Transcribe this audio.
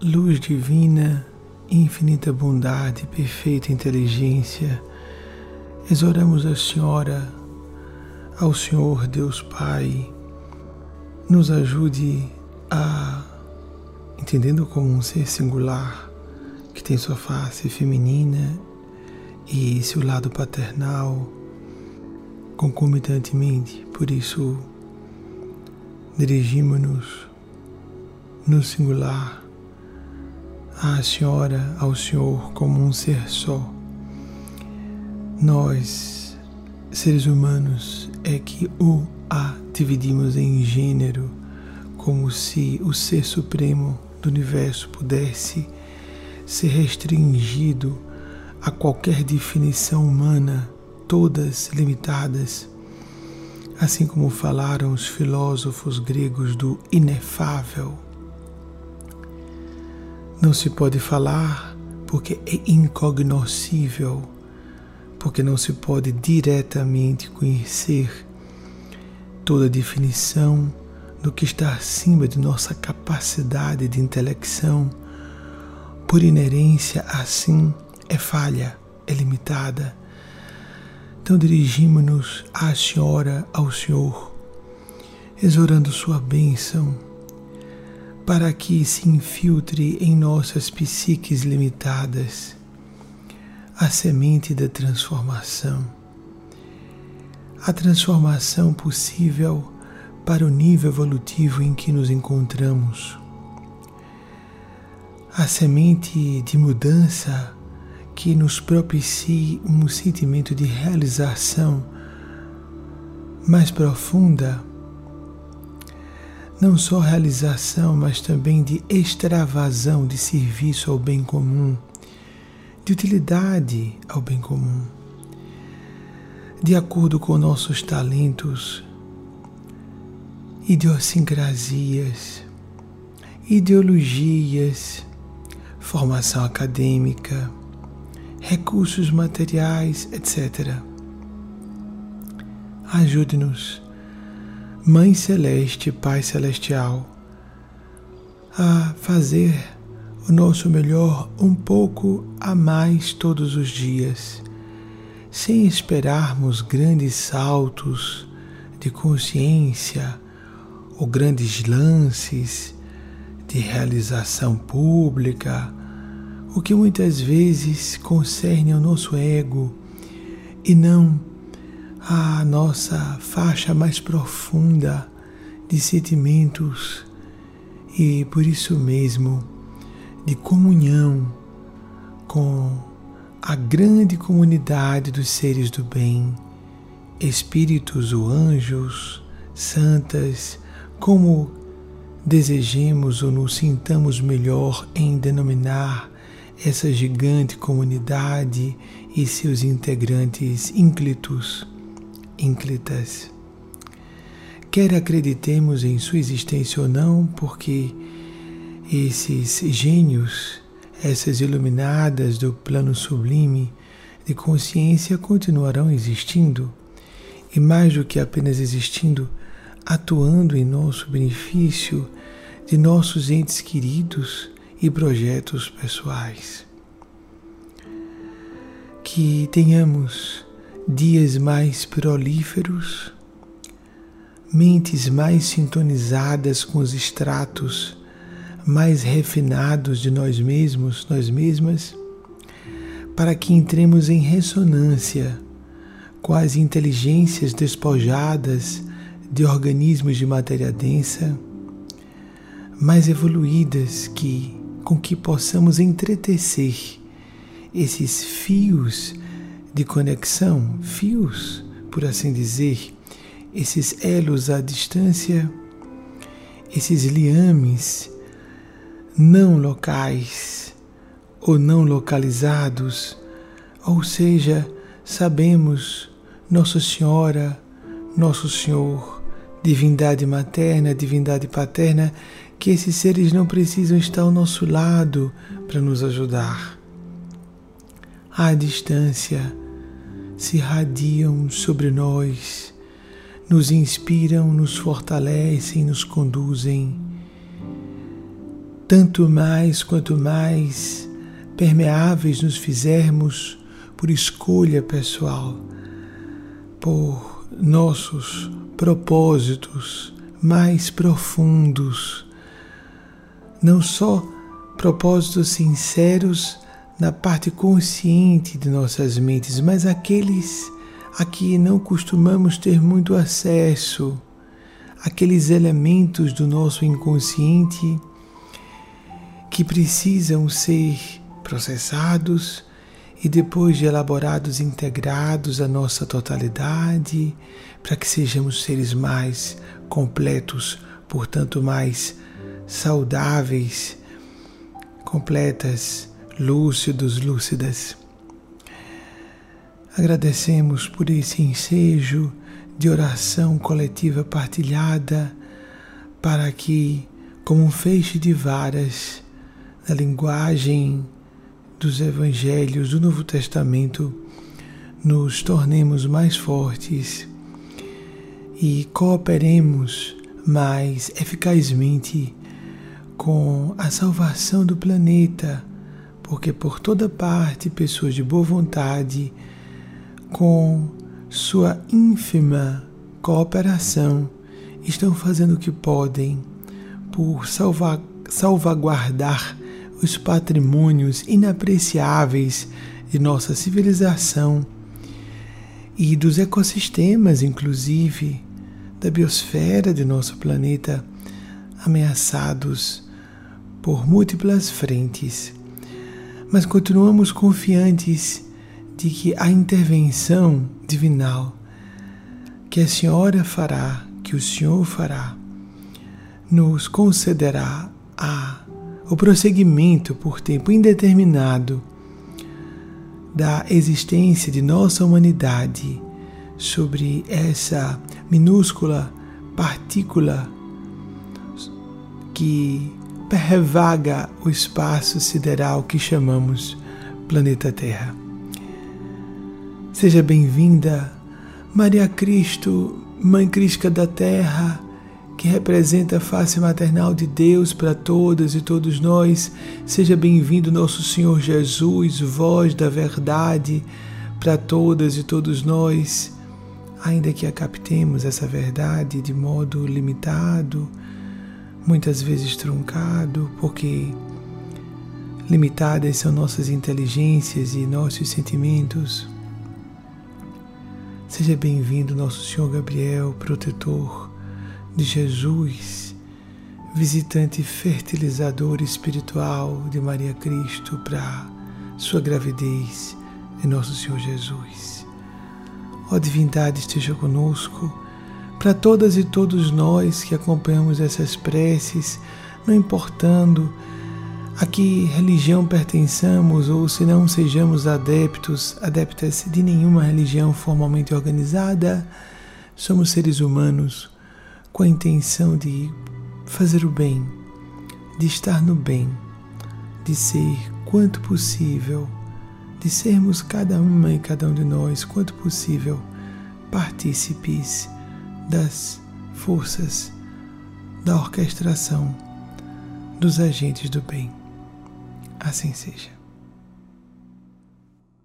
luz divina, infinita bondade, perfeita inteligência, exoramos a Senhora, ao Senhor Deus Pai, nos ajude a, entendendo como um ser singular, que tem sua face feminina e seu lado paternal, concomitantemente, por isso dirigimos-nos no singular à Senhora, ao Senhor como um ser só. Nós, seres humanos, é que o a dividimos em gênero, como se o ser supremo do universo pudesse ser restringido a qualquer definição humana, todas limitadas assim como falaram os filósofos gregos do inefável. Não se pode falar porque é incognoscível, porque não se pode diretamente conhecer toda a definição do que está acima de nossa capacidade de intelecção. Por inerência, assim, é falha, é limitada então dirigimos-nos à Senhora, ao Senhor, exorando Sua bênção, para que se infiltre em nossas psiques limitadas a semente da transformação, a transformação possível para o nível evolutivo em que nos encontramos, a semente de mudança que nos propicie um sentimento de realização mais profunda, não só realização, mas também de extravasão, de serviço ao bem comum, de utilidade ao bem comum, de acordo com nossos talentos, idiosincrasias, ideologias, formação acadêmica, recursos materiais, etc. Ajude-nos, Mãe Celeste, Pai Celestial, a fazer o nosso melhor um pouco a mais todos os dias, sem esperarmos grandes saltos de consciência ou grandes lances de realização pública o que muitas vezes concerne ao nosso ego e não à nossa faixa mais profunda de sentimentos e por isso mesmo de comunhão com a grande comunidade dos seres do bem, espíritos ou anjos, santas, como desejemos ou nos sintamos melhor em denominar essa gigante comunidade e seus integrantes ínclitos, ínclitas. Quer acreditemos em sua existência ou não, porque esses gênios, essas iluminadas do plano sublime de consciência continuarão existindo e mais do que apenas existindo, atuando em nosso benefício de nossos entes queridos e projetos pessoais. Que tenhamos dias mais prolíferos, mentes mais sintonizadas com os estratos mais refinados de nós mesmos, nós mesmas, para que entremos em ressonância com as inteligências despojadas de organismos de matéria densa, mais evoluídas que com que possamos entretecer esses fios de conexão, fios, por assim dizer, esses elos à distância, esses liames não locais ou não localizados, ou seja, sabemos Nossa Senhora, Nosso Senhor, divindade materna, divindade paterna, que esses seres não precisam estar ao nosso lado para nos ajudar. À distância, se radiam sobre nós, nos inspiram, nos fortalecem, nos conduzem. tanto mais quanto mais permeáveis nos fizermos por escolha pessoal, por nossos propósitos mais profundos, não só propósitos sinceros na parte consciente de nossas mentes, mas aqueles a que não costumamos ter muito acesso, aqueles elementos do nosso inconsciente que precisam ser processados e depois de elaborados integrados à nossa totalidade, para que sejamos seres mais completos, portanto mais saudáveis, completas, lúcidos, lúcidas. Agradecemos por esse ensejo de oração coletiva partilhada para que, como um feixe de varas, na linguagem dos evangelhos do Novo Testamento, nos tornemos mais fortes e cooperemos mais eficazmente com a salvação do planeta, porque por toda parte pessoas de boa vontade, com sua ínfima cooperação, estão fazendo o que podem por salvar, salvaguardar os patrimônios inapreciáveis de nossa civilização e dos ecossistemas, inclusive da biosfera de nosso planeta, ameaçados por múltiplas frentes. Mas continuamos confiantes de que a intervenção divinal que a Senhora fará, que o Senhor fará, nos concederá a o prosseguimento por tempo indeterminado da existência de nossa humanidade sobre essa minúscula partícula que pervaga o espaço sideral que chamamos planeta Terra. Seja bem-vinda, Maria Cristo, Mãe Crística da Terra que representa a face maternal de Deus para todas e todos nós. Seja bem-vindo, nosso Senhor Jesus, voz da verdade para todas e todos nós, ainda que a captemos essa verdade de modo limitado, muitas vezes truncado, porque limitadas são nossas inteligências e nossos sentimentos. Seja bem-vindo, nosso Senhor Gabriel, protetor de Jesus, visitante fertilizador espiritual de Maria Cristo para sua gravidez em nosso Senhor Jesus. Ó divindade, esteja conosco, para todas e todos nós que acompanhamos essas preces, não importando a que religião pertençamos ou se não sejamos adeptos, adeptas de nenhuma religião formalmente organizada, somos seres humanos com a intenção de fazer o bem, de estar no bem, de ser quanto possível, de sermos cada uma e cada um de nós, quanto possível, partícipes das forças da orquestração dos agentes do bem. Assim seja.